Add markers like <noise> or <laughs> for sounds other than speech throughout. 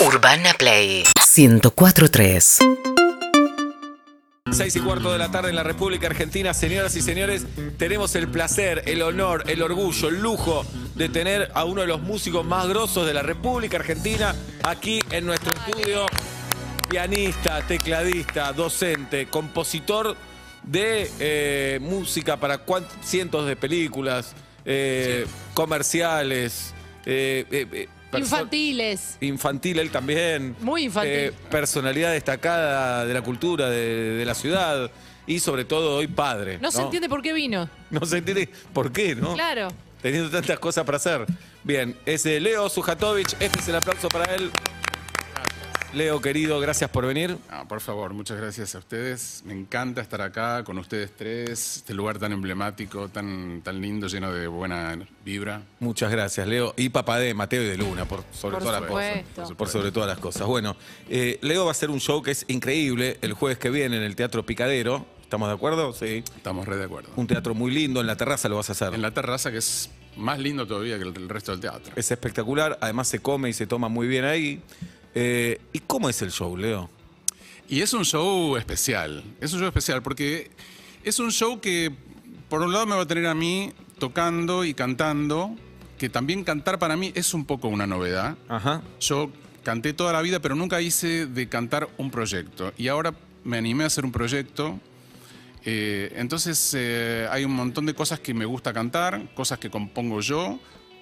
Urbana Play 1043. Seis y cuarto de la tarde en la República Argentina. Señoras y señores, tenemos el placer, el honor, el orgullo, el lujo de tener a uno de los músicos más grosos de la República Argentina aquí en nuestro estudio. Pianista, tecladista, docente, compositor de eh, música para cientos de películas, eh, comerciales. eh, eh, Infantiles. Infantil él también. Muy infantil. Eh, personalidad destacada de la cultura de, de la ciudad y sobre todo hoy padre. No, se entiende por qué vino. No se entiende por qué, ¿no? Claro. Teniendo tantas cosas para hacer. Bien, es eh, Leo Sujatovic. Este es el aplauso para él. Leo, querido, gracias por venir. Por favor, muchas gracias a ustedes. Me encanta estar acá con ustedes tres, este lugar tan emblemático, tan, tan lindo, lleno de buena vibra. Muchas gracias, Leo. Y papá de Mateo y de Luna, por sobre Por todas las cosas. supuesto. Por sobre todas las cosas. Bueno, eh, Leo va a hacer un show que es increíble el jueves que viene en el Teatro Picadero. ¿Estamos de acuerdo? Sí. Estamos re de acuerdo. Un teatro muy lindo, en la terraza lo vas a hacer. En la terraza, que es más lindo todavía que el, el resto del teatro. Es espectacular, además se come y se toma muy bien ahí. Eh, ¿Y cómo es el show, Leo? Y es un show especial. Es un show especial porque es un show que, por un lado, me va a tener a mí tocando y cantando, que también cantar para mí es un poco una novedad. Ajá. Yo canté toda la vida, pero nunca hice de cantar un proyecto. Y ahora me animé a hacer un proyecto. Eh, entonces eh, hay un montón de cosas que me gusta cantar, cosas que compongo yo,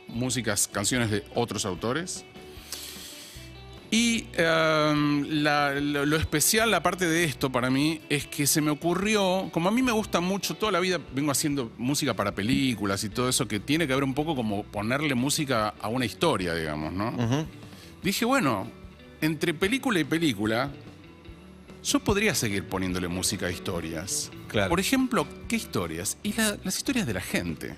músicas, canciones de otros autores. Y la- lo, lo especial, aparte de esto para mí, es que se me ocurrió, como a mí me gusta mucho, toda la vida vengo haciendo música para películas y todo eso, que tiene que ver un poco como ponerle música a una historia, digamos, ¿no? Dije, bueno, entre película y película, yo podría seguir poniéndole música a historias. Claro. Por ejemplo, ¿qué historias? Y la- las historias de la gente.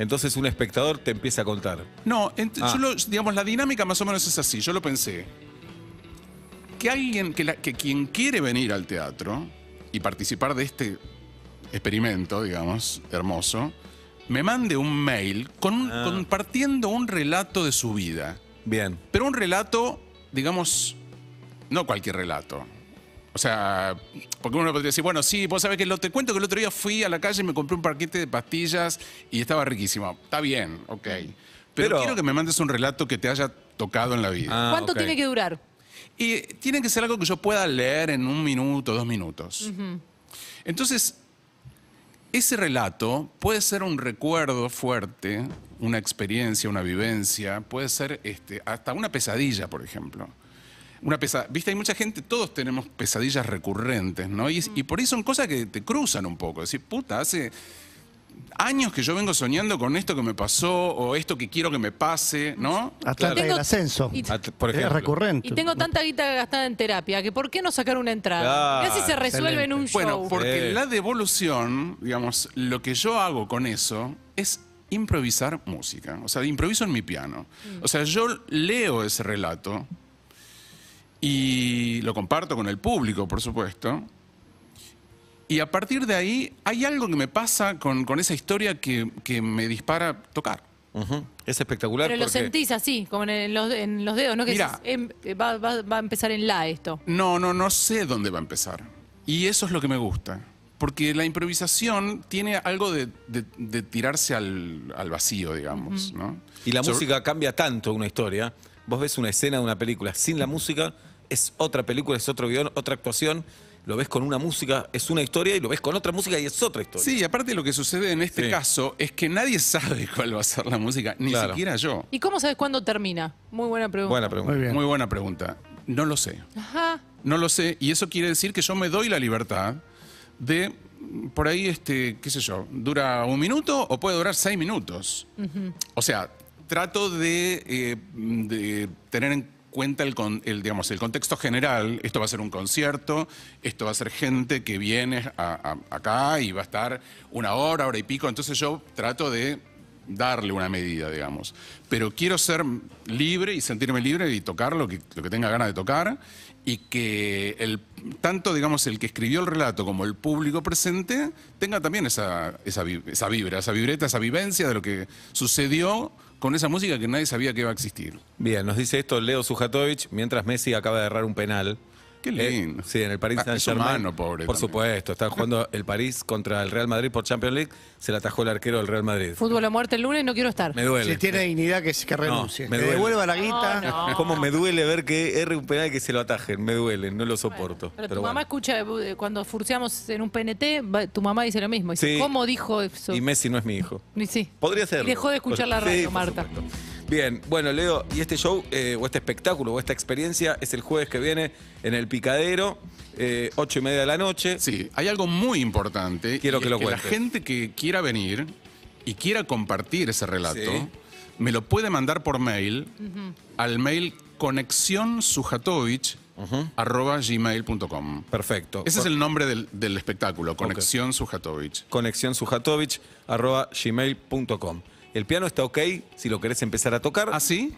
Entonces un espectador te empieza a contar. No, Ah. yo lo- digamos, la dinámica más o menos es así. Yo lo pensé. Que alguien, que, la- que quien quiere venir al teatro y participar de este experimento, digamos, hermoso, me mande un mail con, Ah. compartiendo un relato de su vida. Bien. Pero un relato, digamos, no cualquier relato. O sea, porque uno podría decir, bueno, sí, vos sabés que lo, te cuento que el otro día fui a la calle y me compré un paquete de pastillas y estaba riquísimo. Está bien, ok. Pero, Pero- quiero que me mandes un relato que te haya tocado en la vida. Ah, ¿Cuánto ok. tiene que durar? Y tiene que ser algo que yo pueda leer en un minuto, dos minutos. Entonces, ese relato puede ser un recuerdo fuerte, una experiencia, una vivencia, puede ser este, hasta una pesadilla, por ejemplo. Una pesa Viste, hay mucha gente, todos tenemos pesadillas recurrentes, ¿no? Y, y por ahí son cosas que te cruzan un poco. Decir, puta, hace años que yo vengo soñando con esto que me pasó o esto que quiero que me pase, ¿no? Tengo- del ascenso. y- Es recurrente. Y tengo tanta guita gastada en terapia que ¿por qué no sacar una entrada? Casi se resuelve en un show. Bueno, porque Sí. la devolución, digamos, lo que yo hago con eso es improvisar música. O sea, improviso en mi piano. O sea, yo leo ese relato y lo comparto con el público, por supuesto. Y a partir de ahí hay algo que me pasa con, con esa historia que, que me dispara tocar. Es espectacular Pero lo sentís así, como en los, en los dedos, ¿no? Que Mira. decís, em, va, va- va a empezar en la esto. No, no, no sé dónde va a empezar. Y eso es lo que me gusta. Porque la improvisación tiene algo de, de- de tirarse al, al vacío, digamos, ¿no? Y la música cambia tanto una historia. Vos ves una escena de una película sin la música, es otra película, es otro guion, otra actuación. Lo ves con una música, es una historia, y lo ves con otra música y es otra historia. Sí, y aparte lo que sucede en este Sí. caso es que nadie sabe <laughs> cuál va a ser la música, ni Claro. siquiera yo. ¿Y cómo sabes cuándo termina? Muy buena pregunta. Buena pregunta. Muy bien. Muy buena pregunta. No lo sé. Ajá. No lo sé. Y eso quiere decir que yo me doy la libertad de, por ahí, este, qué sé yo, dura un minuto o puede durar seis minutos. O sea, trato de, eh, de tener en cuenta el, con- el, digamos, el contexto general. Esto va a ser un concierto, esto va a ser gente que viene acá y va a estar una hora, hora y pico. Entonces yo trato de darle una medida, digamos. Pero quiero ser libre y sentirme libre y tocar lo que, lo que tenga ganas de tocar y que el, tanto, digamos, el que escribió el relato como el público presente tenga también esa, esa, esa vibra, esa vibreta, esa vivencia de lo que sucedió con esa música que nadie sabía que iba a existir. Bien, nos dice esto Leo Sujatovich mientras Messi acaba de errar un penal. Qué lindo. Eh, sí, en el Paris Ah, Saint es Germain. humano, pobre, Por también. supuesto, están jugando <laughs> el París contra el Real Madrid por Champions League. Se la atajó el arquero del Real Madrid. Fútbol o muerte el lunes, no quiero estar. Me duele. Si tiene dignidad, que, que renuncie. me duele. devuelva la guita. No, no. <laughs> Cómo me duele ver que erre un penal y que se lo atajen. Me duele, no lo soporto. Pero, Pero tu mamá escucha, eh, cuando furciamos en un PNT, va- tu mamá dice lo mismo. Dice, Sí. ¿cómo dijo eso? Y Messi no es mi hijo. Y sí. Podría ser. Dejó de escuchar la radio, Marta. Bien, bueno, Leo, y este show, eh, o este espectáculo, o esta experiencia es el jueves que viene en el Picadero, eh, ocho y media de la noche. Sí, hay algo muy importante. Quiero y que es lo La cuentes. gente que quiera venir y quiera compartir ese relato, Sí. me lo puede mandar por mail al mail conexionsujatovic Perfecto. Ese es el nombre del, del espectáculo, Conexión Sujatovich. Conexión Sujatovich, arroba gmail.com. El piano está ok si lo querés empezar a tocar. ¿Ah, sí?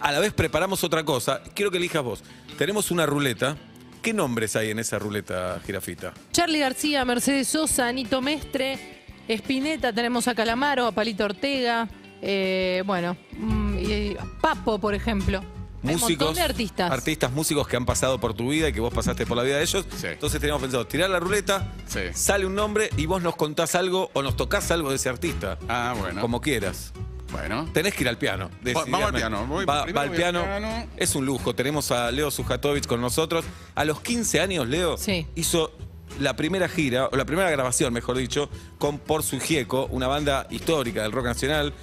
A la vez preparamos otra cosa. Quiero que elijas vos. Tenemos una ruleta. ¿Qué nombres hay en esa ruleta, Girafita? Charlie García, Mercedes Sosa, Anito Mestre, Espineta, tenemos a Calamaro, a Palito Ortega, eh, bueno, mm, y Papo, por ejemplo. Hay un montón de artistas. Artistas, músicos que han pasado por tu vida y que vos pasaste por la vida de ellos. Sí. Entonces teníamos pensado tirar la ruleta, Sí. sale un nombre y vos nos contás algo o nos tocas algo de ese artista. Ah, bueno. Como quieras. Bueno. Tenés que ir al piano. vamos al piano. Voy- va, va al piano. piano. Es un lujo. Tenemos a Leo Sujatovich con nosotros. A los 15 años, Leo Sí. hizo la primera gira, o la primera grabación, mejor dicho, con Por Su Gieco, una banda histórica del rock nacional.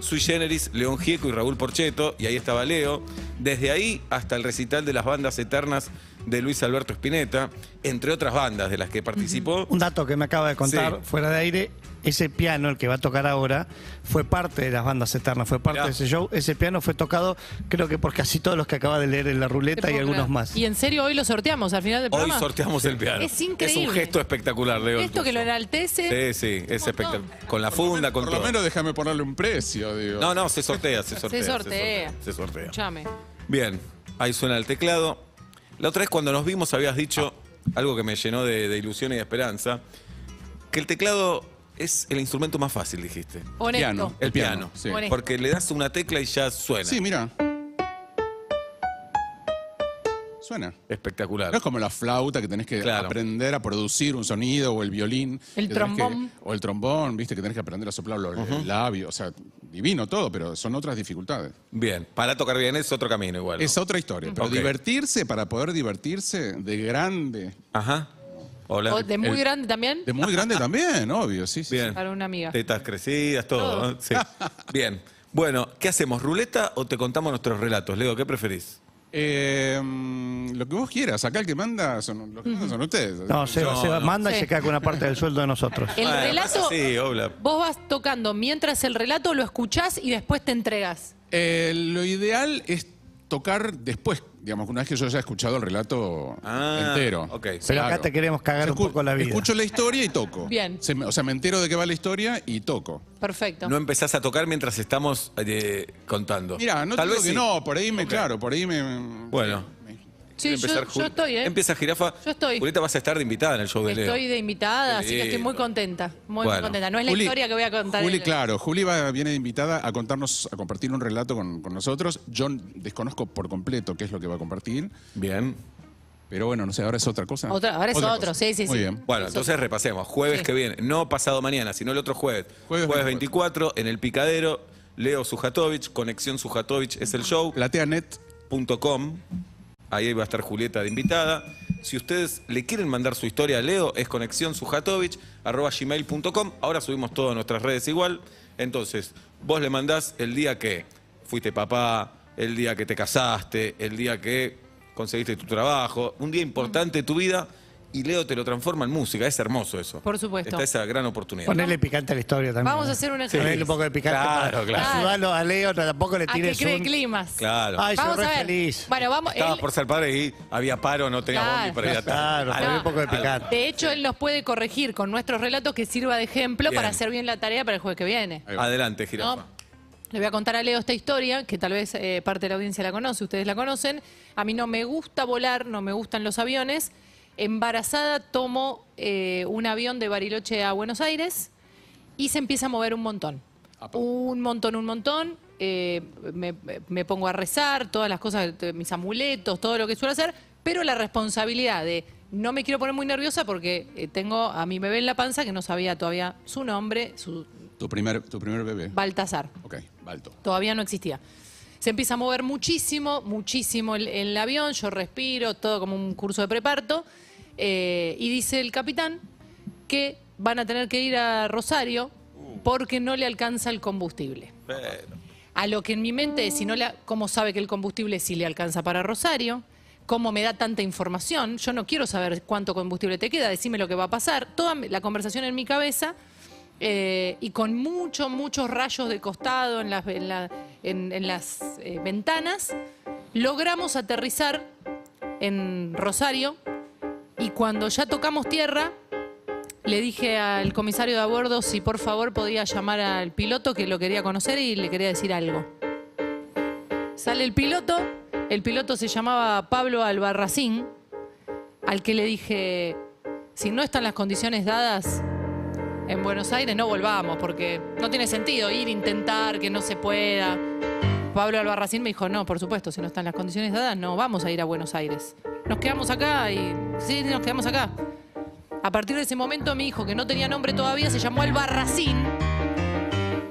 Sui Generis, León Gieco y Raúl Porcheto, y ahí estaba Leo. Desde ahí hasta el recital de las bandas eternas de Luis Alberto Spinetta, entre otras bandas de las que participó. Un dato que me acaba de contar Sí. fuera de aire, ese piano, el que va a tocar ahora, fue parte de las bandas eternas, fue parte Mirá. de ese show. Ese piano fue tocado, creo que por casi todos los que acaba de leer en la ruleta y algunos creer. más. Y en serio, hoy lo sorteamos al final del Hoy programa. sorteamos el piano. Es increíble. Es un gesto espectacular, Leo. Esto que lo enaltece. Sí, sí, es espectacular. Con la funda, con Por lo todo. menos déjame ponerle un precio, digo. No, no, se sortea, se sortea. Se sortea. Se sortea. Escuchame. Bien, ahí suena el teclado. La otra vez cuando nos vimos habías dicho algo que me llenó de, de ilusión y de esperanza, que el teclado es el instrumento más fácil, dijiste. Honesto. Piano. El El piano. sí. Honesto. Porque le das una tecla y ya suena. Sí, mira. Suena. Espectacular. No es como la flauta que tenés que Claro. aprender a producir un sonido o el violín. El que tenés que- trombón. o el trombón, viste, que tenés que aprender a soplar los labios. O sea, divino todo, pero son otras dificultades. Bien, para tocar bien es otro camino igual. ¿no? Es otra historia. Pero Ok. divertirse, para poder divertirse de grande. Ajá. Hola. O de muy El- grande también. De muy grande <laughs> también, obvio, sí. sí. Bien. Para una amiga. Tetas crecidas, todo. Todo. ¿no? Sí. <laughs> Bien. Bueno, ¿qué hacemos? ¿Ruleta o te contamos nuestros relatos? Leo, ¿qué preferís? Eh, lo que vos quieras. Acá el que manda son, los que mandan son ustedes. No, se, No, se no. manda Sí. y se queda con una parte del sueldo de nosotros. El Bueno, relato. Sí, obla. Vos vas tocando mientras el relato lo escuchás y después te entregas. Eh, lo ideal es tocar después, digamos, una vez que yo haya escuchado el relato Ah, entero. ok. Pero acá te queremos cagar un Escu- poco la vida. Escucho la historia y toco. Bien. Se me- o sea, me entero de qué va la historia y toco. Perfecto. No empezás a tocar mientras estamos eh, contando. Mira, no Tal te digo vez que sí. no, por ahí me, claro, por ahí me... Bueno. Sí, yo, empezar yo estoy, ¿eh? Empieza Jirafa. Yo estoy. Julieta vas a estar de invitada en el show de Leo. Estoy de invitada, así que estoy muy contenta. Muy, contenta. No es la Juli- historia que voy a contar. Juli, el- claro, Juli va, viene invitada a contarnos, a compartir un relato con, con nosotros. Yo desconozco por completo qué es lo que va a compartir, Bien. pero bueno, no sé, ahora es otra cosa. Otra- ahora es otro, cosa. sí, sí, Muy sí. bien. Bueno, entonces repasemos. Jueves Sí. que viene, no pasado mañana, sino el otro jueves. Jueves Jueves, 24, en el Picadero, Leo Sujatovich, Conexión Sujatovich es el show. Plateanet, .com. Ahí va a estar Julieta de invitada. Si ustedes le quieren mandar su historia a Leo, es gmail.com. Ahora subimos todo a nuestras redes igual. Entonces, vos le mandás el día que fuiste papá, el día que te casaste, el día que conseguiste tu trabajo, un día importante de tu vida, y Leo te lo transforma en música. Es hermoso eso. Por supuesto. Está esa gran oportunidad. Ponerle picante a la historia también. Vamos a hacer un ejercicio. Ponerle un poco de picante. Claro, para- claro. ayudarlo a Leo, tampoco le A que tires cree un... climas. Claro. Ay, Vamos re a ver. feliz. Bueno, vamos. Estaba él- por ser padre y había paro, no teníamos Claro. ni para ir a Claro, un poco de picante. de hecho, él nos puede corregir con nuestros relatos que sirva de ejemplo Bien. para hacer bien la tarea para el jueves que viene. Adelante, Jirafa. ¿no? Le voy a contar a Leo esta historia, que tal vez eh, parte de la audiencia la conoce, ustedes la conocen. A mí no me gusta volar, no me gustan los aviones. Embarazada tomo eh, un avión de Bariloche a Buenos Aires y se empieza a mover un montón. Apa. Un montón, un montón. eh, me, me pongo a rezar, todas las cosas, eh, mis amuletos, todo lo que suelo hacer, pero la responsabilidad de no me quiero poner muy nerviosa porque tengo a mi bebé en la panza que no sabía todavía su nombre, su Tu primer, tu primer bebé. Baltasar. Ok, Balto. Todavía no existía. Se empieza a mover muchísimo, muchísimo el, el avión, yo respiro, todo como un curso de preparto, eh, y dice el capitán que van a tener que ir a Rosario porque no le alcanza el combustible. A lo que en mi mente es, si no le, ¿cómo sabe que el combustible sí le alcanza para Rosario? ¿Cómo me da tanta información? Yo no quiero saber cuánto combustible te queda, decime lo que va a pasar. Toda la conversación en mi cabeza eh, y con muchos, muchos rayos de costado en las, en la- en- en las eh, ventanas, logramos aterrizar en Rosario y cuando ya tocamos tierra, le dije al comisario de a bordo si por favor podía llamar al piloto que lo quería conocer y le quería decir algo. Sale el piloto, el piloto se llamaba Pablo Albarracín, al que le dije, si no están las condiciones dadas en Buenos Aires, no volvamos, porque no tiene sentido ir, intentar, que no se pueda. Pablo Albarracín me dijo, no, por supuesto, si no están las condiciones dadas, no vamos a ir a Buenos Aires. Nos quedamos acá y sí, nos quedamos acá. A partir de ese momento mi hijo, que no tenía nombre todavía, se llamó Albarracín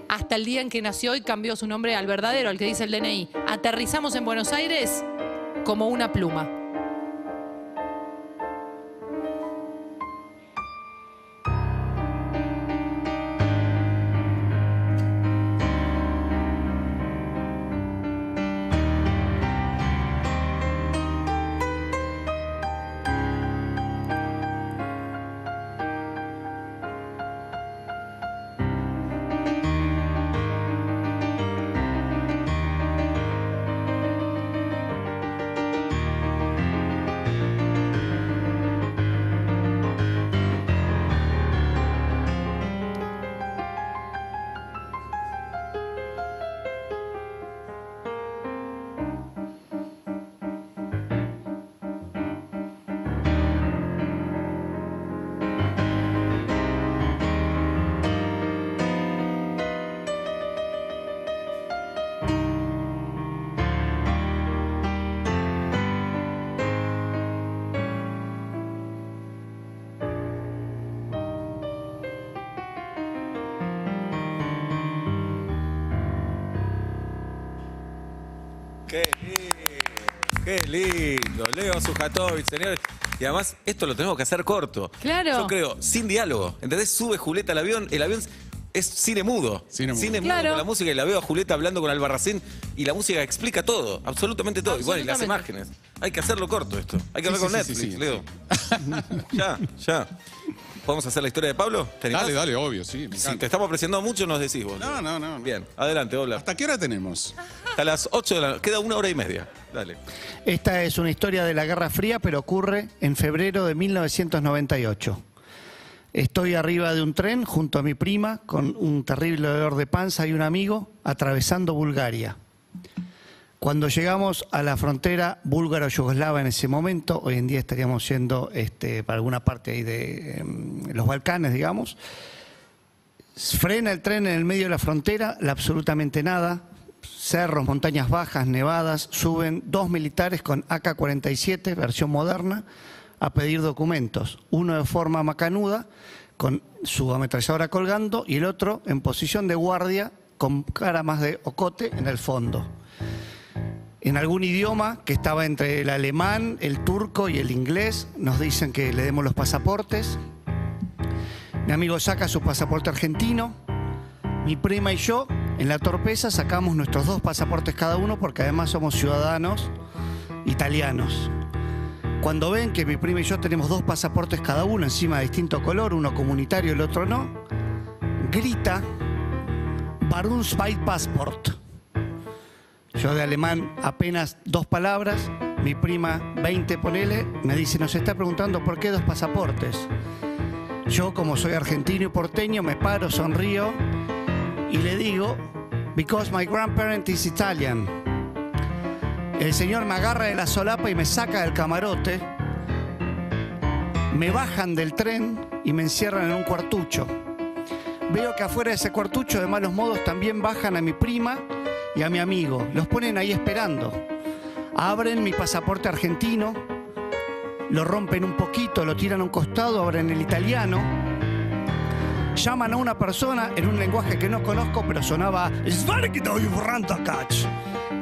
hasta el día en que nació y cambió su nombre al verdadero, al que dice el DNI. Aterrizamos en Buenos Aires como una pluma. Qué lindo. Leo Sujatovic, señores. Y además, esto lo tenemos que hacer corto. Claro. Yo creo, sin diálogo. ¿Entendés? Sube Julieta al avión, el avión es cine mudo. Cine mudo. Claro. con la música y la veo a Julieta hablando con Albarracín y la música explica todo, absolutamente todo. Y bueno, y las Absolutamente. imágenes. Hay que hacerlo corto esto. Hay que Sí, hablar con sí, sí, Netflix, sí, sí. Leo. ya, ya. ¿Podemos hacer la historia de Pablo? ¿Te animás? Dale, dale, obvio, sí. me Si encanta. te estamos presionando mucho, nos decís vos. No, no, no. Bien, adelante, hola. ¿Hasta qué hora tenemos? Hasta las 8 de la Queda una hora y media. Dale. Esta es una historia de la Guerra Fría, pero ocurre en febrero de 1998. Estoy arriba de un tren junto a mi prima con un terrible dolor de panza y un amigo atravesando Bulgaria. Cuando llegamos a la frontera búlgaro-yugoslava en ese momento, hoy en día estaríamos yendo este, para alguna parte ahí de em, los Balcanes, digamos, frena el tren en el medio de la frontera, la absolutamente nada, cerros, montañas bajas, nevadas, suben dos militares con AK-47, versión moderna, a pedir documentos. Uno de forma macanuda, con su ametralladora colgando, y el otro en posición de guardia, con cara más de ocote en el fondo. En algún idioma que estaba entre el alemán, el turco y el inglés, nos dicen que le demos los pasaportes. Mi amigo saca su pasaporte argentino, mi prima y yo, en la torpeza, sacamos nuestros dos pasaportes cada uno porque además somos ciudadanos italianos. Cuando ven que mi prima y yo tenemos dos pasaportes cada uno, encima de distinto color, uno comunitario y el otro no, grita Passport. Yo de alemán apenas dos palabras, mi prima 20 ponele, me dice, nos está preguntando por qué dos pasaportes. Yo, como soy argentino y porteño, me paro, sonrío y le digo, because my grandparent is Italian. El señor me agarra de la solapa y me saca del camarote, me bajan del tren y me encierran en un cuartucho. Veo que afuera de ese cuartucho de malos modos también bajan a mi prima y a mi amigo. Los ponen ahí esperando. Abren mi pasaporte argentino, lo rompen un poquito, lo tiran a un costado, abren el italiano. Llaman a una persona en un lenguaje que no conozco, pero sonaba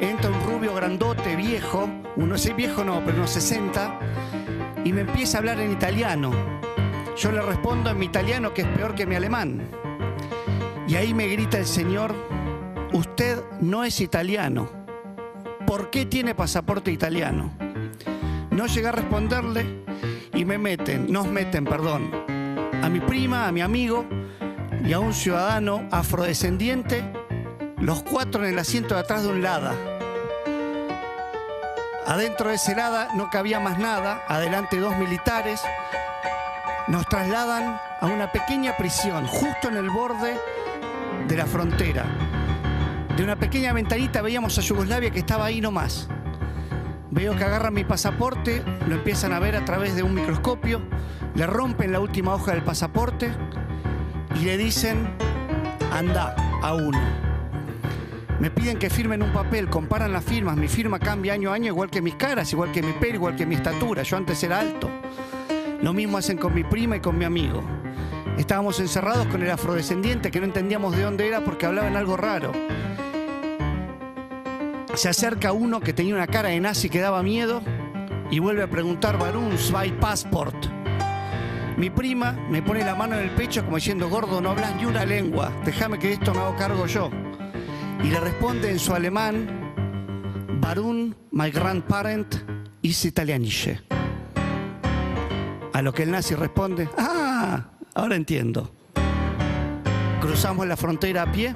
Entra un rubio grandote, viejo, uno sé viejo no, pero unos 60, y me empieza a hablar en italiano. Yo le respondo en mi italiano que es peor que mi alemán. Y ahí me grita el señor, usted no es italiano. ¿Por qué tiene pasaporte italiano? No llegué a responderle y me meten, nos meten, perdón, a mi prima, a mi amigo y a un ciudadano afrodescendiente, los cuatro en el asiento de atrás de un Lada. Adentro de ese Lada no cabía más nada, adelante dos militares, nos trasladan a una pequeña prisión, justo en el borde de la frontera. De una pequeña ventanita veíamos a Yugoslavia que estaba ahí nomás. Veo que agarran mi pasaporte, lo empiezan a ver a través de un microscopio, le rompen la última hoja del pasaporte y le dicen, anda a uno. Me piden que firmen un papel, comparan las firmas, mi firma cambia año a año, igual que mis caras, igual que mi pelo, igual que mi estatura. Yo antes era alto. Lo mismo hacen con mi prima y con mi amigo. Estábamos encerrados con el afrodescendiente que no entendíamos de dónde era porque hablaba en algo raro. Se acerca uno que tenía una cara de nazi que daba miedo y vuelve a preguntar, Barun, zwei Passport. Mi prima me pone la mano en el pecho como diciendo, gordo, no hablas ni una lengua, déjame que de esto me hago cargo yo. Y le responde en su alemán, Barun, my grandparent is italianische. A lo que el nazi responde, ah, ahora entiendo. Cruzamos la frontera a pie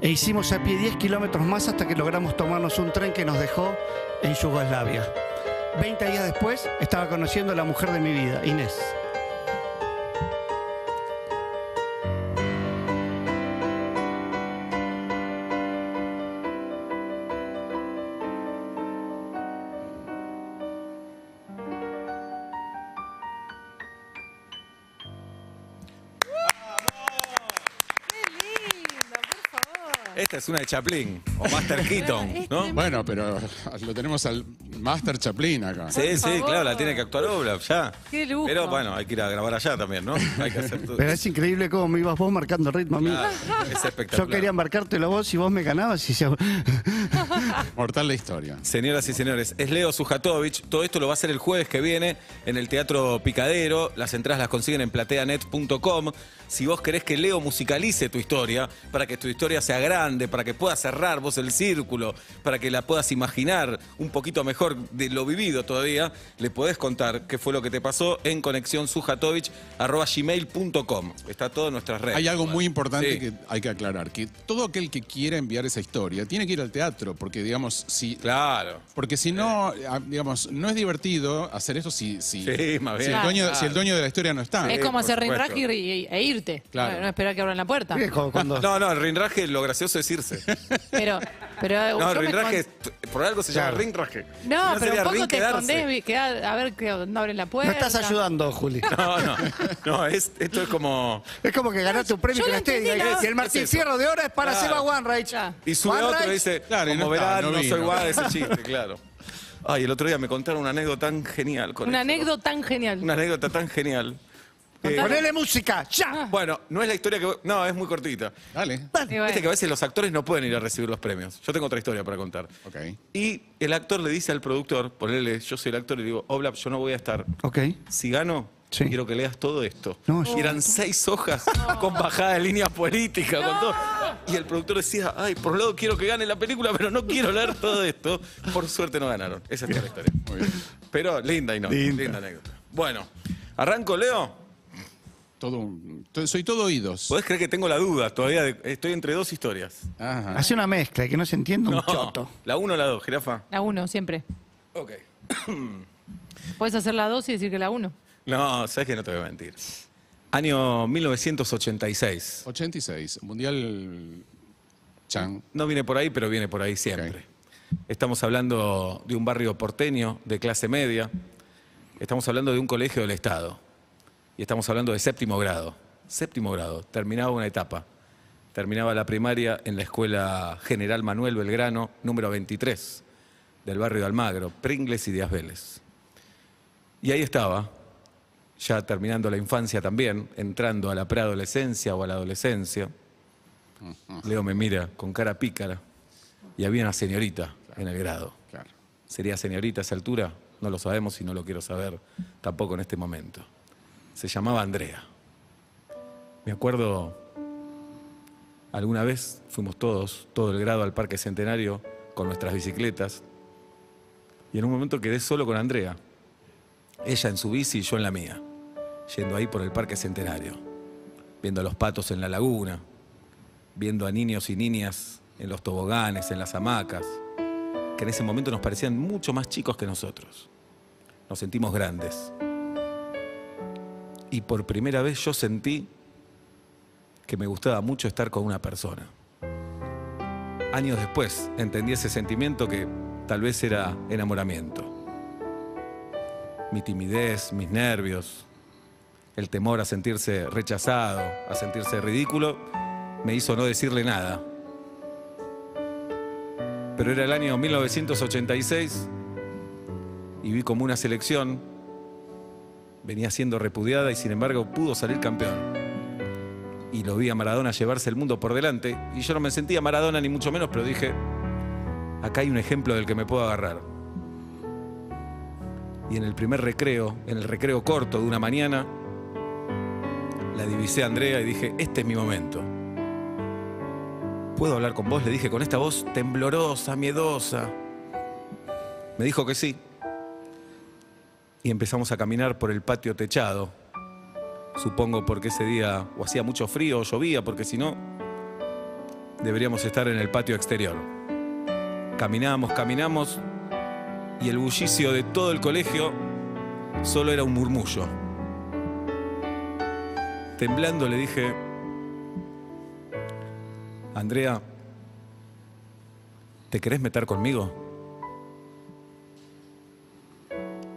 e hicimos a pie 10 kilómetros más hasta que logramos tomarnos un tren que nos dejó en Yugoslavia. 20 días después estaba conociendo a la mujer de mi vida, Inés. Esta es una de Chaplin o Master Keaton, ¿no? Bueno, pero lo tenemos al Master Chaplin acá. Sí, sí, favor. claro, la tiene que actuar Oblap ya. Qué lujo. Pero bueno, hay que ir a grabar allá también, ¿no? Hay que hacer todo. Pero es increíble cómo me ibas vos marcando el ritmo a mí. Claro, es <laughs> espectacular. Yo quería marcártelo vos y vos me ganabas y se... <laughs> Mortal la historia. Señoras y señores, es Leo Sujatovic. Todo esto lo va a hacer el jueves que viene en el Teatro Picadero. Las entradas las consiguen en plateanet.com. Si vos querés que Leo musicalice tu historia, para que tu historia sea grande, para que puedas cerrar vos el círculo, para que la puedas imaginar un poquito mejor de lo vivido todavía, le podés contar qué fue lo que te pasó en conexionsujatovic.gmail.com. Está todo en nuestras redes. Hay algo muy importante Sí. que hay que aclarar, que todo aquel que quiera enviar esa historia tiene que ir al teatro, porque digamos, si Claro. Porque si no, ah, digamos, no es divertido hacer eso si, si, Sí, más si bien. el, dueño, Claro. si el dueño de la historia no está. es como hacer y- e irte. Claro. No, no esperar que abran la puerta. <laughs> No, no, el rinraje, lo gracioso es irse. Pero, pero No, el yo escon- es- por algo se llama Claro. rinraje. Si No, pero sería un poco te quedarse. escondés, quedá- a ver que no abren la No puerta. estás ayudando, Juli. No, no, no, es- esto es como... Es como que ganaste un premio yo que la esté. ¿no? Y el Martín Es. Fierro de ahora es para Claro. Seba Wanreich. Y sube One otro y dice, Claro, como no verán, no no, soy igual <laughs> ese chiste, claro. Ay, el otro día me contaron una anécdota tan genial con Una esto. anécdota tan genial. Una anécdota tan genial. Eh, Ponele música, ya. bueno, no es la historia que... No, es muy cortita. Dale. Bueno. Viste que a veces los actores no pueden ir a recibir los premios. Yo tengo otra historia para contar. Ok. Y el actor le dice al productor, ponele, yo soy el actor, y le digo, Oblap, yo no voy a estar. Ok. Si gano, Sí. quiero que leas todo esto. No, y eran seis hojas <laughs> con bajada de línea política, con todo. Y el productor decía, ay, por un lado quiero que gane la película, pero no quiero leer todo esto. Por suerte no ganaron. Esa es la historia. Muy bien. Pero linda y no. Linda, Linda. anécdota. Bueno, arranco, Leo. Todo, un- to- soy todo oídos. Podés creer que tengo la duda, todavía de- estoy entre dos historias. Ajá. Hace una mezcla y que no se entienda un choto. La uno o la dos, jirafa. La uno, siempre. Ok. <clears throat> Puedes hacer la dos y decir que la uno. No, sabes que no te voy a mentir. Año 1986. 86, Mundial Chan. No viene por ahí, pero viene por ahí siempre. Estamos hablando de un barrio porteño de clase media. Estamos hablando de un colegio del Estado. Y estamos hablando de séptimo grado. séptimo grado, terminaba una etapa. Terminaba la primaria en la Escuela General Manuel Belgrano, número 23, del barrio de Almagro, Pringles y Díaz Vélez. Y ahí estaba, ya terminando la infancia también, entrando a la preadolescencia o a la adolescencia. Leo me mira con cara pícara y había una señorita en el grado. Claro. ¿Sería señorita a esa altura? No lo sabemos y no lo quiero saber tampoco en este momento. Se llamaba Andrea. Me acuerdo, alguna vez fuimos todos, todo el grado al Parque Centenario con nuestras bicicletas y en un momento quedé solo con Andrea. Ella en su bici y yo en la mía, yendo ahí por el Parque Centenario, viendo a los patos en la laguna, viendo a niños y niñas en los toboganes, en las hamacas, que en ese momento nos parecían mucho más chicos que nosotros. Nos sentimos grandes. Y por primera vez yo sentí que me gustaba mucho estar con una persona. Años después entendí ese sentimiento que tal vez era enamoramiento. Mi timidez, mis nervios, el temor a sentirse rechazado, a sentirse ridículo, me hizo no decirle nada. Pero era el año 1986 y vi como una selección venía siendo repudiada y sin embargo pudo salir campeón. Y lo vi a Maradona llevarse el mundo por delante y yo no me sentía Maradona ni mucho menos, pero dije, acá hay un ejemplo del que me puedo agarrar. Y en el primer recreo, en el recreo corto de una mañana, la divisé a Andrea y dije, este es mi momento. ¿Puedo hablar con vos? Le dije con esta voz temblorosa, miedosa. Me dijo que sí. Y empezamos a caminar por el patio techado. Supongo porque ese día o hacía mucho frío o llovía, porque si no, deberíamos estar en el patio exterior. Caminamos, caminamos y el bullicio de todo el colegio solo era un murmullo. Temblando le dije, Andrea, ¿te querés meter conmigo?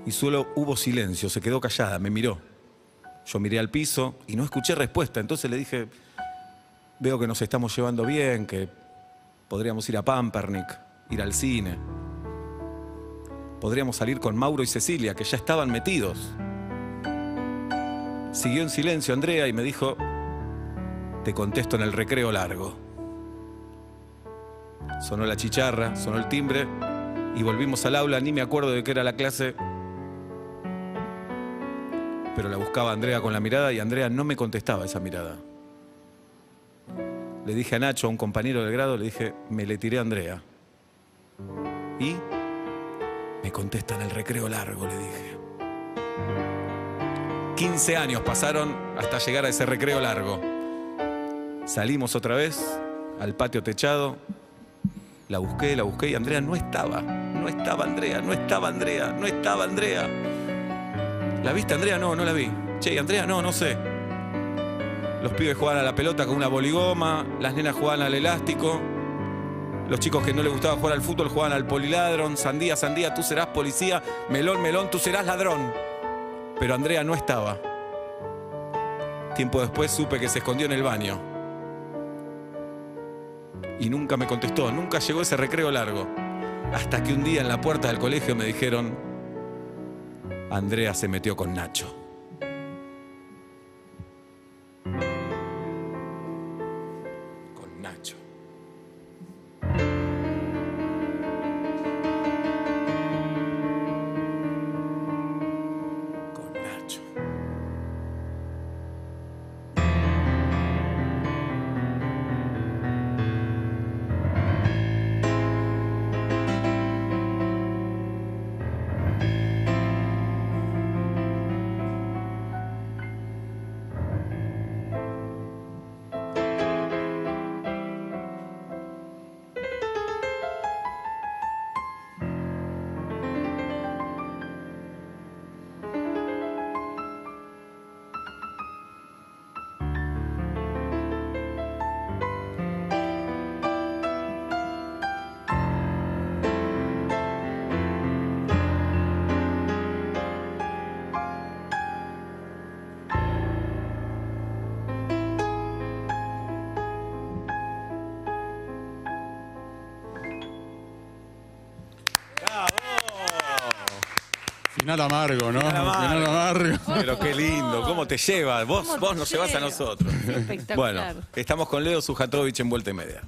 Y solo hubo silencio, se quedó callada, me miró. Yo miré al piso y no escuché respuesta, entonces le dije, veo que nos estamos llevando bien, que podríamos ir a Pampernick, ir al cine. Podríamos salir con Mauro y Cecilia, que ya estaban metidos. Siguió en silencio Andrea y me dijo, te contesto en el recreo largo. Sonó la chicharra, sonó el timbre y volvimos al aula, ni me acuerdo de qué era la clase, pero la buscaba Andrea con la mirada y Andrea no me contestaba esa mirada. Le dije a Nacho, a un compañero del grado, le dije, me le tiré a Andrea. Y me contesta en el recreo largo, le dije. 15 años pasaron hasta llegar a ese recreo largo. Salimos otra vez al patio techado. La busqué, la busqué y Andrea no estaba. No estaba Andrea, no estaba Andrea, no estaba Andrea. ¿La viste Andrea? No, no la vi. Che, ¿y Andrea? No, no sé. Los pibes jugaban a la pelota con una boligoma, las nenas jugaban al elástico. Los chicos que no les gustaba jugar al fútbol jugaban al poliladron. Sandía, sandía, tú serás policía. Melón, melón, tú serás ladrón. Pero Andrea no estaba. Tiempo después supe que se escondió en el baño. Y nunca me contestó, nunca llegó ese recreo largo. Hasta que un día en la puerta del colegio me dijeron, Andrea se metió con Nacho. Final amargo, ¿no? Final amargo. Final amargo. Pero qué lindo, ¿cómo te lleva? Vos, ¿Cómo vos te nos llevas a lleva? nosotros. Espectacular. Bueno, estamos con Leo Sujatovich en Vuelta y Media.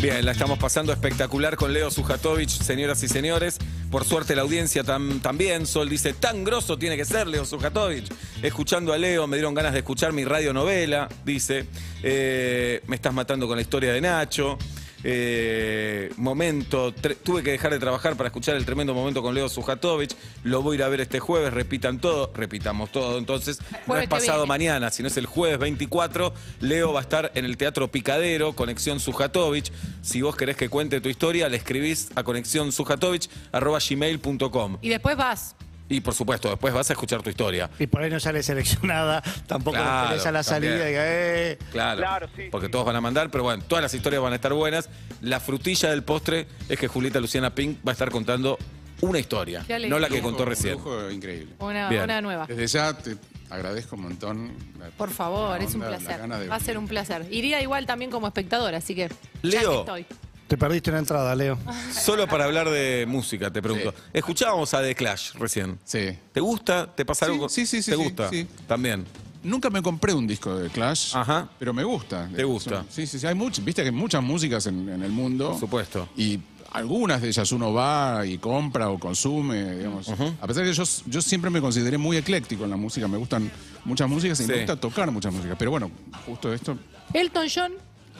Bien, la estamos pasando espectacular con Leo Sujatovich, señoras y señores. Por suerte la audiencia tam- también. Sol dice, tan grosso tiene que ser Leo Sujatovich. Escuchando a Leo me dieron ganas de escuchar mi radionovela, dice. Eh, me estás matando con la historia de Nacho. Eh, momento, tuve que dejar de trabajar para escuchar el tremendo momento con Leo Sujatovich. Lo voy a ir a ver este jueves, repitan todo, repitamos todo. Entonces, no es pasado mañana, sino es el jueves 24. Leo va a estar en el Teatro Picadero, Conexión Sujatovich. Si vos querés que cuente tu historia, le escribís a conexiónsujatovich.gmail.com. Y después vas. Y por supuesto, después vas a escuchar tu historia. Y por ahí no sale seleccionada, tampoco Claro, lo tenés a la salida y diga, eh. Claro, Claro, sí, porque sí. todos van a mandar, pero bueno, todas las historias van a estar buenas. La frutilla del postre es que Julieta Luciana Pink va a estar contando una historia, Qué alegría. no la que contó recién. lujo increíble. Una, Bien. una nueva. Desde ya te agradezco un montón. la- Por favor, la es un onda, la placer. gana de Va a ser un placer. Iría igual también como espectador, así que. ya Leo. que estoy. Te perdiste una entrada, Leo. Solo para hablar de música, te pregunto. Sí. Escuchábamos a The Clash recién. Sí. ¿Te gusta? ¿Te pasa algo? sí, sí, sí, ¿Te sí, gusta? sí. También. Nunca me compré un disco de Clash, Ajá. pero me gusta. ¿Te gusta? Sí, sí, sí. Hay muchas, viste que hay muchas músicas en, en el mundo. Por supuesto. Y algunas de ellas uno va y compra o consume, digamos. A pesar que yo, yo siempre me consideré muy ecléctico en la música, me gustan muchas músicas y Sí. me gusta tocar muchas músicas. Pero bueno, justo esto Elton John,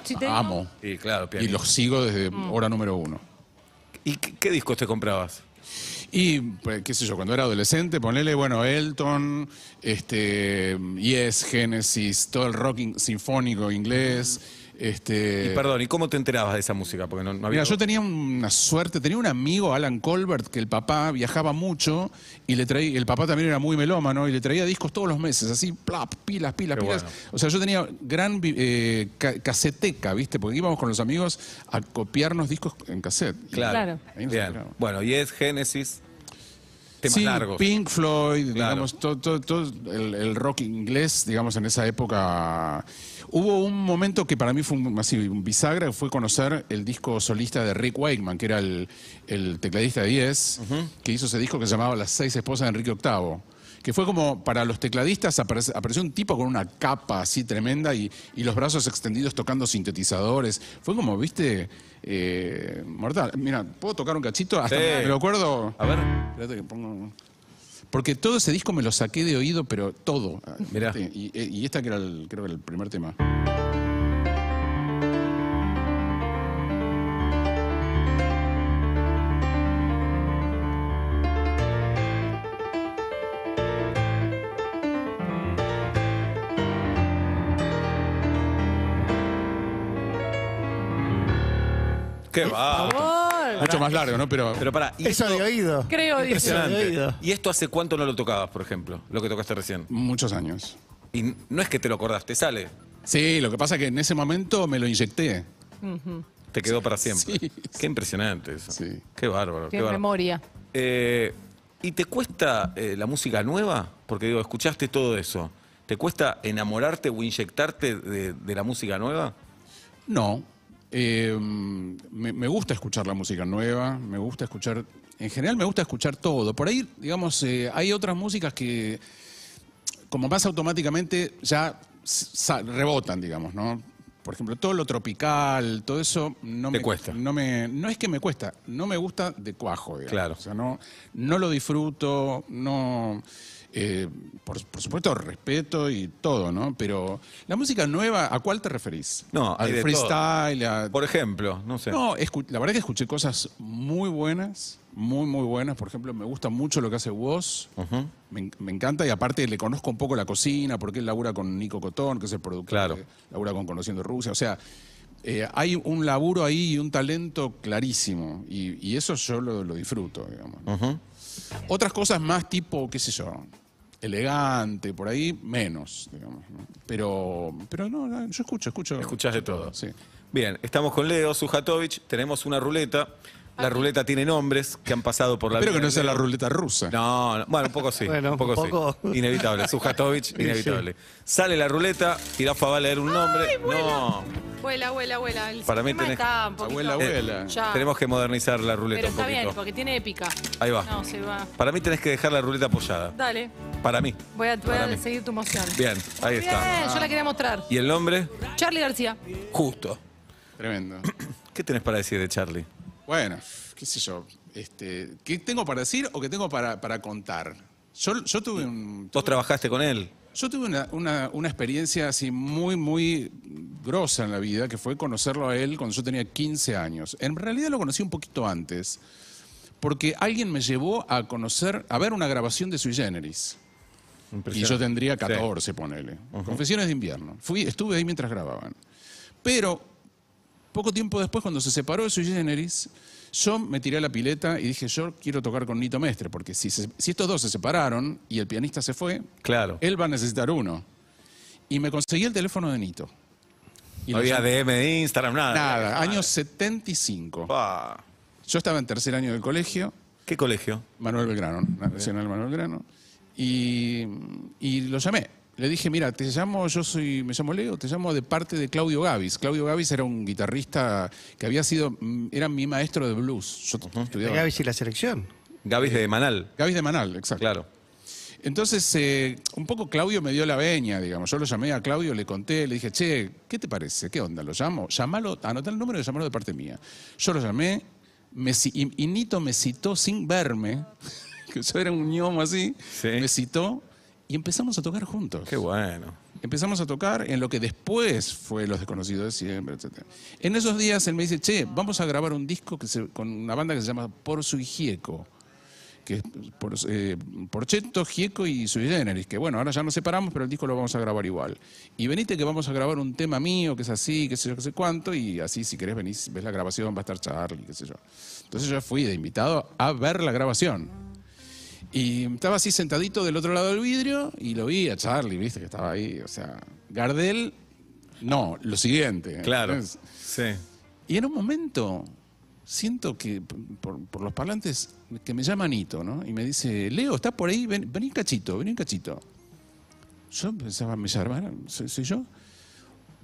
si te digo- amo. Y claro, Y pianista. los sigo desde Mm. hora número uno. ¿Y qué, qué discos te comprabas? Y, pues, qué sé yo, cuando era adolescente, ponele, bueno, Elton, este, Yes, Genesis, todo el rock in- sinfónico inglés, este... Y perdón, ¿y cómo te enterabas de esa música? Porque no, no había. Mira, yo tenía una suerte, tenía un amigo, Alan Colbert, que el papá viajaba mucho y le traía, el papá también era muy melómano y le traía discos todos los meses, así, plap, pilas, pilas, Qué pilas. bueno. O sea, yo tenía gran eh, ca- caseteca, ¿viste? Porque íbamos con los amigos a copiarnos discos en cassette. Claro. Claro. Bien. Bueno, y es Génesis. Temas sí, largos. Pink Floyd, Claro. digamos, todo, todo- todo el, el rock inglés, digamos, en esa época. Hubo un momento que para mí fue un, así, un bisagra, fue conocer el disco solista de Rick Wakeman, que era el, el tecladista de Yes, que hizo ese disco que se llamaba Las seis esposas de Enrique VIII. Que fue como para los tecladistas aparece- apareció un tipo con una capa así tremenda y, y los brazos extendidos tocando sintetizadores. Fue como, viste, eh, mortal. Mira, ¿puedo tocar un cachito? Hasta Sí. me lo acuerdo. A ver. Espérate que pongo. Porque todo ese disco me lo saqué de oído, pero todo. Mirá. Y, y esta que era el, creo que el primer tema. ¿Qué va? Mucho más largo, ¿no? Pero, Pero para. Eso de oído. Creo, dice. Eso de oído. ¿Y esto hace cuánto no lo tocabas, por ejemplo? Lo que tocaste recién. muchos años. Y no es que te lo acordaste, sale. Sí, lo que pasa es que en ese momento me lo inyecté. Te quedó para siempre. Sí. Qué impresionante eso. Sí. Qué bárbaro. Qué Qué bárbaro. memoria. Eh, ¿Y te cuesta eh, la música nueva? Porque digo, escuchaste todo eso. ¿Te cuesta enamorarte o inyectarte de, de la música nueva? No. Eh, me, me gusta escuchar la música nueva, me gusta escuchar. En general me gusta escuchar todo. Por ahí, digamos, eh, hay otras músicas que, como más automáticamente, ya rebotan, digamos, ¿no? Por ejemplo, todo lo tropical, todo eso no Te me cuesta. No, me, no es que me cuesta, no me gusta de cuajo, digamos. Claro. O sea, no, no lo disfruto, no. Eh, por, por supuesto, respeto y todo, ¿no? Pero la música nueva, ¿a cuál te referís? No, al freestyle, a- Por ejemplo, no sé. no, la verdad que escuché cosas muy buenas, muy, muy buenas. Por ejemplo, me gusta mucho lo que hace Woz. Me, en- me encanta y aparte le conozco un poco la cocina porque él labura con Nico Cotón, que es el productor. Claro. que labura con Conociendo Rusia. O sea, eh, hay un laburo ahí y un talento clarísimo. Y, y eso yo lo, lo disfruto, digamos. Otras cosas más tipo, qué sé yo, elegante, por ahí, menos, digamos. ¿no? Pero, pero no, yo escucho, escucho. Escuchás de todo. Sí. Bien, estamos con Leo Sujatovich, tenemos una ruleta. La ruleta tiene nombres que han pasado por la Espero que no sea la ruleta rusa. No, no, bueno, un poco sí. Bueno, un poco, un poco. sí. <laughs> Inevitable. Sujatovich, inevitable. Sale la ruleta, Tirafa va a leer un nombre. no. Abuela, abuela, abuela. El Para mí sistema tenés- está un poquito- Abuela, abuela. Ya. Tenemos que modernizar la ruleta Pero un está poquito. bien, porque tiene épica. Ahí va. No, se va. Para mí tenés que dejar la ruleta apoyada. Dale, Para mí. voy a, voy Para a mí. seguir tu moción. Bien, ahí Bien, está. yo la quería mostrar. ¿Y el nombre? Charlie García. Justo. Tremendo. <coughs> ¿Qué tenés para decir de Charlie? Bueno, qué sé yo. Este, ¿Qué tengo para decir o qué tengo para, para contar? Yo, yo tuve un, ¿Vos trabajaste con él? Yo tuve una, una- una experiencia así muy, muy grosa en la vida, que fue conocerlo a él cuando yo tenía 15 años. En realidad lo conocí un poquito antes, porque alguien me llevó a conocer, a ver una grabación de Sui Generis. Y yo tendría 14, ponele. Confesiones de invierno. Fui, estuve ahí mientras grababan. Pero, poco tiempo después, cuando se separó de Sui Generis, yo me tiré a la pileta y dije, yo quiero tocar con Nito Mestre, porque si, se- si estos dos se separaron y el pianista se fue, Claro. él va a necesitar uno. Y me conseguí el teléfono de Nito. Y no había DM de Instagram, nada. Nada, año 75. Pa. Yo estaba en tercer año del colegio, ¿Qué colegio? Manuel Belgrano, Nacional Manuel Belgrano, y, y lo llamé. Le dije, mira, te llamo, yo soy, me llamo Leo, te llamo de parte de Claudio Gavis. Claudio Gavis era un guitarrista que había sido, mm, era mi maestro de blues. Yo De estudiaba. Gavis y la selección. Gavis de Manal. Gavis de Manal, exacto. Claro. Entonces, eh, un poco Claudio me dio la veña, digamos. Yo lo llamé a Claudio, le conté, le dije, che, ¿qué te parece? ¿Qué onda? ¿Lo llamo? Llamalo, anotá el número y llamalo de parte mía. Yo lo llamé, me y, y Nito me citó sin verme, <laughs> que yo era un ñomo así, Sí. me citó y empezamos a tocar juntos. Qué bueno. Empezamos a tocar en lo que después fue Los Desconocidos de Siempre, etc. En esos días él me dice, che, vamos a grabar un disco que se- con una banda que se llama Por su Gieco, que es por, eh, Porchetto, Gieco y Sui Generis, que bueno, ahora ya nos separamos, pero el disco lo vamos a grabar igual. Y venite que vamos a grabar un tema mío, que es así, qué sé yo, qué sé cuánto, y así si querés venís, ves la grabación, va a estar Charlie, qué sé yo. Entonces yo fui de invitado a ver la grabación. Y estaba así sentadito del otro lado del vidrio y lo vi a Charlie, viste que estaba ahí. O sea, Gardel, no, lo siguiente. Claro. ¿entendés? Sí. Y en un momento siento que por, por los parlantes que me llama Nito, ¿no? Y me dice, Leo, ¿estás por ahí? Ven, vení cachito, vení cachito. Yo pensaba, me llamaron, ¿soy, soy yo?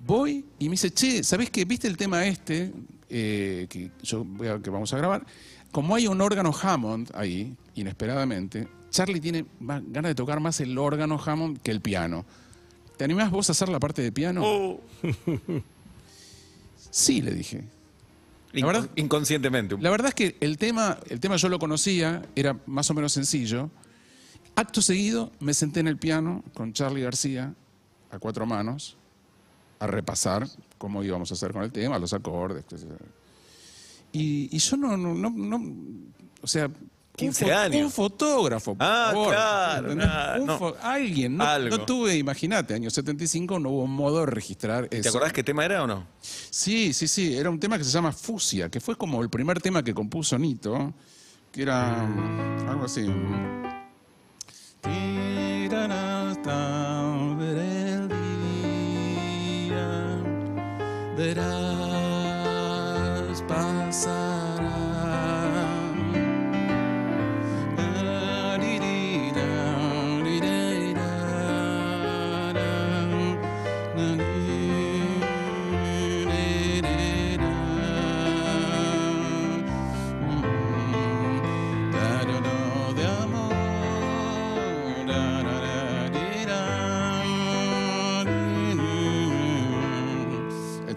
Voy y me dice, che, ¿sabés qué? ¿Viste el tema este eh, que, yo voy a- que vamos a grabar? Como hay un órgano Hammond ahí, inesperadamente, Charlie tiene más, ganas de tocar más el órgano Hammond que el piano. ¿Te animás vos a hacer la parte de piano? <laughs> Sí, le dije. La verdad- Inconscientemente. La verdad es que el tema, el tema yo lo conocía, era más o menos sencillo. Acto seguido me senté en el piano con Charlie García, a cuatro manos, a repasar cómo íbamos a hacer con el tema, los acordes. yo. Y, y yo no, no, no, no- o sea... un 15 fo- años. Un fotógrafo, por Ah, favor. claro, Un no. fo- alguien. No, no tuve, imagínate, año 75 no hubo modo de registrar eso. ¿Te acordás qué tema era o no? Sí, sí, sí. Era un tema que se llama Fusia, que fue como el primer tema que compuso Nito, que era mm, algo así.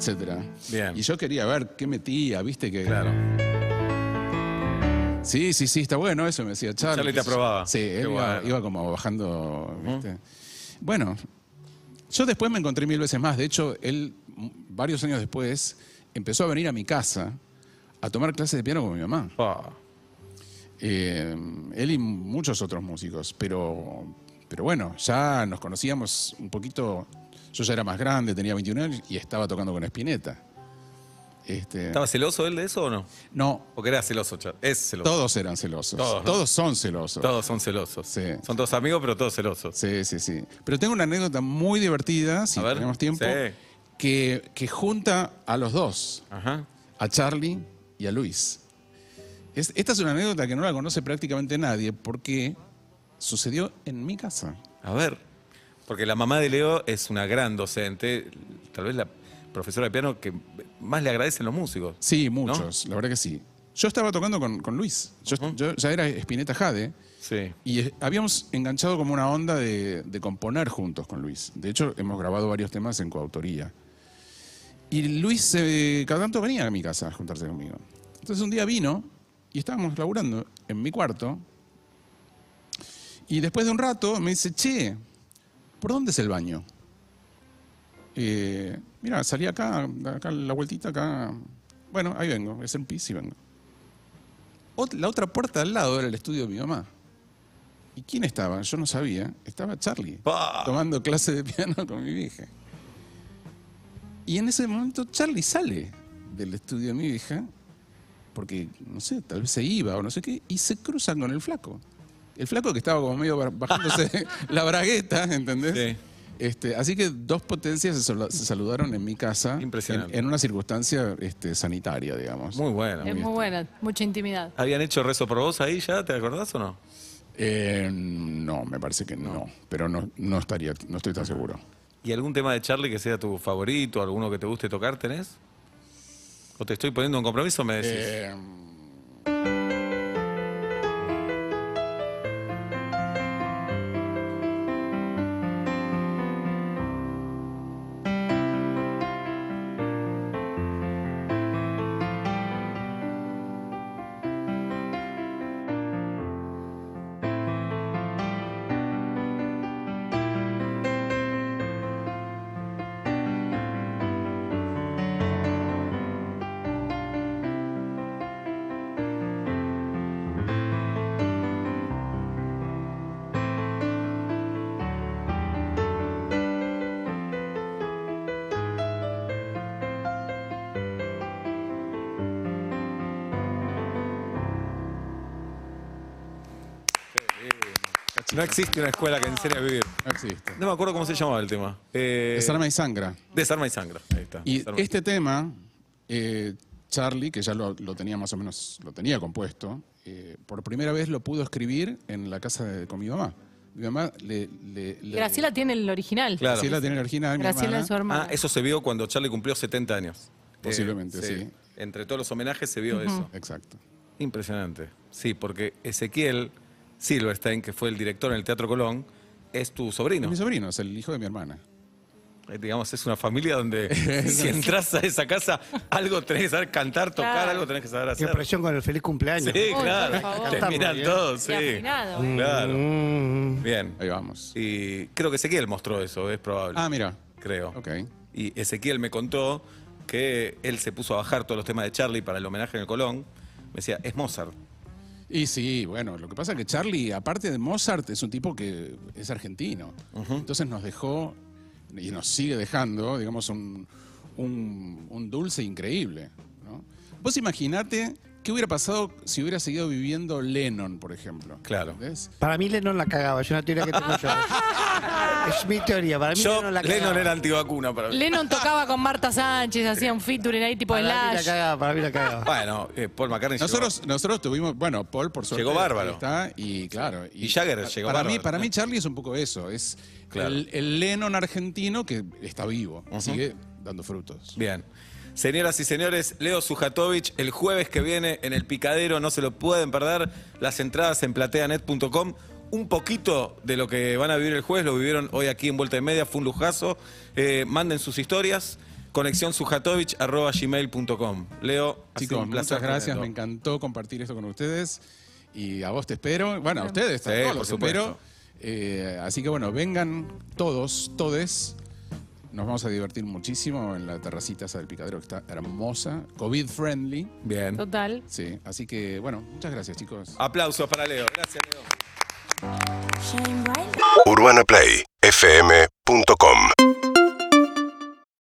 Etcétera. Bien. Y yo quería ver qué metía, viste que. Claro. Sí, sí, sí, está bueno eso, me decía Charlie. Charlie te aprobaba. Sí, él iba, bueno. iba como bajando, ¿viste? Bueno, yo después me encontré mil veces más. De hecho, él, varios años después, empezó a venir a mi casa a tomar clases de piano con mi mamá. Eh, él y muchos otros músicos, pero, pero bueno, ya nos conocíamos un poquito. Yo ya era más grande, tenía 21 años y estaba tocando con Spinetta. Este, ¿Estaba celoso él de eso o no? no, Porque era celoso, Es celoso. todos eran celosos. Todos, son celosos. Todos son celosos. Sí. Son todos amigos, pero todos celosos. Sí, sí, sí. Pero tengo una anécdota muy divertida, si ver, tenemos tiempo, sí. que, que junta a los dos, Ajá. a Charlie y a Luis. Es- esta es una anécdota que no la conoce prácticamente nadie porque sucedió en mi casa. A ver, porque la mamá de Leo es una gran docente, tal vez la profesora de piano que más le agradecen los músicos. Sí, muchos, la verdad que sí. Yo estaba tocando con, con Luis. Yo, yo ya era Spinetta Jade. Sí. Y eh, habíamos enganchado como una onda de, de componer juntos con Luis. De hecho, hemos grabado varios temas en coautoría. Y Luis eh, cada tanto venía a mi casa a juntarse conmigo. Entonces un día vino y estábamos laburando en mi cuarto. Y después de un rato me dice, che, ¿por dónde es el baño? Eh, mira, salí acá, acá la vueltita, acá. Bueno, ahí vengo, es el pis y vengo. Ot- la otra puerta al lado era el estudio de mi mamá. ¿Y quién estaba? Yo no sabía. Estaba Charlie, tomando clase de piano con mi vieja. Y en ese momento Charlie sale del estudio de mi vieja, porque, no sé, tal vez se iba o no sé qué, y se cruzan con el flaco. El flaco que estaba como medio ba- bajándose <laughs> la bragueta, ¿entendés? Sí. Este, así que dos potencias se, sal- se saludaron en mi casa. Impresionante. En, en una circunstancia este, sanitaria, digamos. Muy bueno. Es muy buena, mucha intimidad. ¿Habían hecho rezo por vos ahí ya? ¿Te acordás o no? Eh, no, me parece que no. Pero no, no estaría, no estoy tan seguro. ¿Y algún tema de Charlie que sea tu favorito, alguno que te guste tocar, tenés? ¿O te estoy poniendo un compromiso? Me decís. Eh, no existe una escuela que enseñe a vivir. no existe. No me acuerdo cómo se llamaba el tema. Eh, Desarma y sangra. Desarma y sangra. Ahí está. Y Desarma este tema, eh, Charlie, que ya lo, lo tenía más o menos, lo tenía compuesto, eh, por primera vez lo pudo escribir en la casa de, con mi mamá. Mi mamá le... le- le- Graciela tiene el original. Claro. Graciela tiene el original, mi Graciela hermana. es su hermana. Ah, eso se vio cuando Charlie cumplió 70 años. Posiblemente, sí. Entre todos los homenajes se vio eso. Exacto. Impresionante. Sí, porque Ezequiel Silverstein, que fue el director en el Teatro Colón, es tu sobrino. Es mi sobrino, es el hijo de mi hermana. Eh, Digamos, es una familia donde <laughs> si entras a esa casa, algo tenés que saber cantar, tocar, Claro. algo tenés que saber Qué hacer. presión con el feliz cumpleaños. Sí, por claro. favor. Te miran Bien. todos, Y sí. afinado, ¿eh? Claro. Mm. Bien. Ahí vamos. Y creo que Ezequiel mostró eso, es probable. Ah, mira. creo. Ok. Y Ezequiel me contó que él se puso a bajar todos los temas de Charlie para el homenaje en el Colón. Me decía, es Mozart. Y sí, bueno, lo que pasa es que Charlie, aparte de Mozart, es un tipo que es argentino. Entonces nos dejó y nos sigue dejando, digamos, un, un- un dulce increíble. ¿no? Vos imaginate qué hubiera pasado si hubiera seguido viviendo Lennon, por ejemplo. Claro. ¿Entendés? Para mí Lennon la cagaba, es una teoría que tengo yo. <laughs> es mi teoría, para mí Yo, Lennon la cagaba. Lennon era antivacuna para mí. Lennon tocaba con Marta Sánchez, hacía un featuring ahí tipo para mí la Slash. cagaba, para mí la cagaba. Bueno, eh, Paul McCartney llegó- Nosotros, nosotros tuvimos, bueno, Paul por suerte Llegó bárbaro. ahí está y claro. Y Jagger llegó para mí, bárbaro para mí. Charlie es un poco eso, es Claro. el, el Lennon argentino que está vivo, sigue dando frutos. Bien. Señoras y señores, Leo Sujatovich, el jueves que viene en el Picadero, no se lo pueden perder. Las entradas en plateanet.com. Un poquito de lo que van a vivir el jueves lo vivieron hoy aquí en Vuelta de Media, fue un lujazo. Eh, manden sus historias, conexionsujatovic.gmail.com. Leo, ha sido Chicos, un placer muchas gracias, me encantó compartir esto con ustedes y a vos te espero, bueno, a ustedes Sí, a todos por los supuesto. espero. Eh, así que bueno, vengan todos, todes. Nos vamos a divertir muchísimo en la terracita esa del picadero que está hermosa, COVID friendly. Bien. Total. Sí, así que bueno, muchas gracias chicos. Aplausos para Leo. Gracias, Leo. UrbanaPlayFM.com